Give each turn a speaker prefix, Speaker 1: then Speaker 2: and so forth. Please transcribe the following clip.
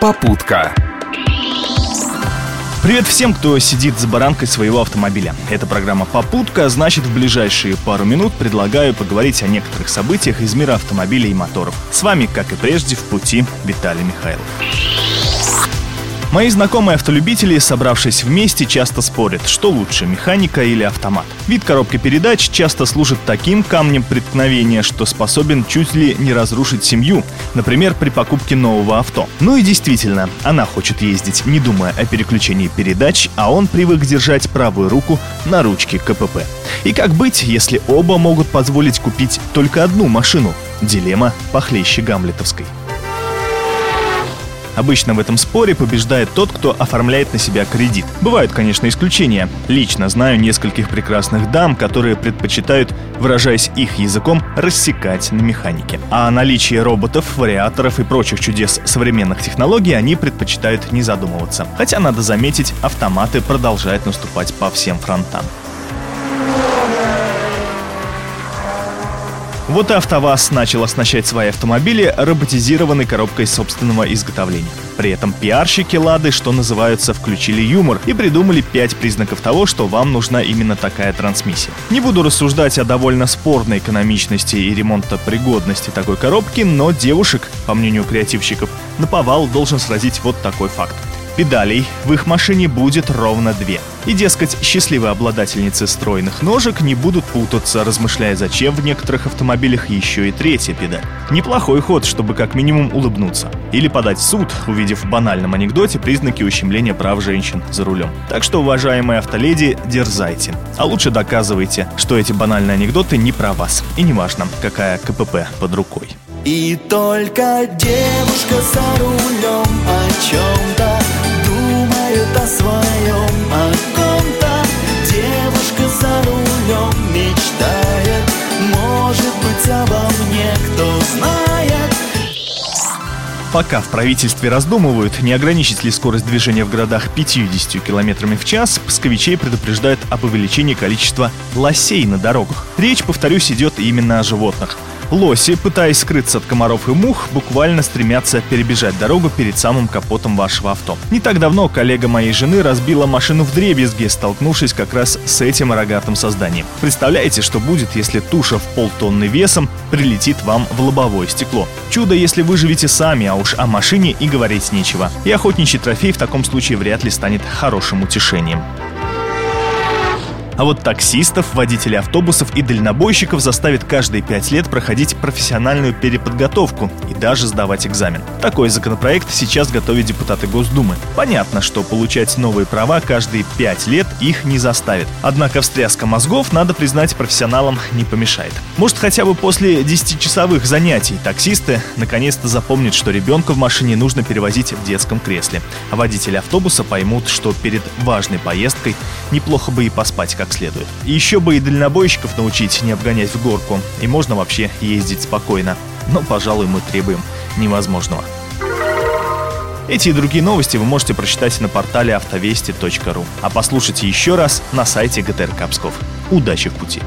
Speaker 1: Попутка.
Speaker 2: Привет всем, кто сидит за баранкой своего автомобиля. Это программа «Попутка», значит в ближайшие пару минут предлагаю поговорить о некоторых событиях из мира автомобилей и моторов. С вами, как и прежде, в пути Виталий Михайлов. Мои знакомые автолюбители, собравшись вместе, часто спорят, что лучше, механика или автомат. Вид коробки передач часто служит таким камнем преткновения, что способен чуть ли не разрушить семью, например, при покупке нового авто. Ну и действительно, она хочет ездить, не думая о переключении передач, а он привык держать правую руку на ручке КПП. И как быть, если оба могут позволить купить только одну машину? Дилемма похлеще гамлетовской. Обычно в этом споре побеждает тот, кто оформляет на себя кредит. Бывают, конечно, исключения. Лично знаю нескольких прекрасных дам, которые предпочитают, выражаясь их языком, рассекать на механике. А о наличии роботов, вариаторов и прочих чудес современных технологий они предпочитают не задумываться. Хотя, надо заметить, автоматы продолжают наступать по всем фронтам. Вот и АвтоВАЗ начал оснащать свои автомобили роботизированной коробкой собственного изготовления. При этом пиарщики Лады, что называется, включили юмор и придумали пять признаков того, что вам нужна именно такая трансмиссия. Не буду рассуждать о довольно спорной экономичности и ремонтопригодности такой коробки, но девушек, по мнению креативщиков, на повал должен сразить вот такой факт. Педалей в их машине будет ровно две. И, дескать, счастливые обладательницы стройных ножек не будут путаться, размышляя, зачем в некоторых автомобилях еще и третья педаль. Неплохой ход, чтобы как минимум улыбнуться. Или подать в суд, увидев в банальном анекдоте признаки ущемления прав женщин за рулем. Так что, уважаемые автоледи, дерзайте. А лучше доказывайте, что эти банальные анекдоты не про вас. И неважно, какая КПП под рукой.
Speaker 3: И только девушка за рулем о чем-то кто знает.
Speaker 2: Пока в правительстве раздумывают, не ограничить ли скорость движения в городах 50 км в час, псковичей предупреждают об увеличении количества лосей на дорогах. Речь, повторюсь, идет именно о животных – Лоси, пытаясь скрыться от комаров и мух, буквально стремятся перебежать дорогу перед самым капотом вашего авто. Не так давно коллега моей жены разбила машину в дребезге, столкнувшись как раз с этим рогатым созданием. Представляете, что будет, если туша в полтонны весом прилетит вам в лобовое стекло? Чудо, если выживете сами, а уж о машине и говорить нечего. И охотничий трофей в таком случае вряд ли станет хорошим утешением. А вот таксистов, водителей автобусов и дальнобойщиков заставит каждые пять лет проходить профессиональную переподготовку и даже сдавать экзамен. Такой законопроект сейчас готовят депутаты Госдумы. Понятно, что получать новые права каждые пять лет их не заставит. Однако встряска мозгов, надо признать, профессионалам не помешает. Может, хотя бы после 10-часовых занятий таксисты наконец-то запомнят, что ребенка в машине нужно перевозить в детском кресле. А водители автобуса поймут, что перед важной поездкой неплохо бы и поспать как следует. И еще бы и дальнобойщиков научить не обгонять в горку, и можно вообще ездить спокойно. Но, пожалуй, мы требуем невозможного. Эти и другие новости вы можете прочитать на портале автовести.ру, а послушать еще раз на сайте ГТР Капсков. Удачи в пути!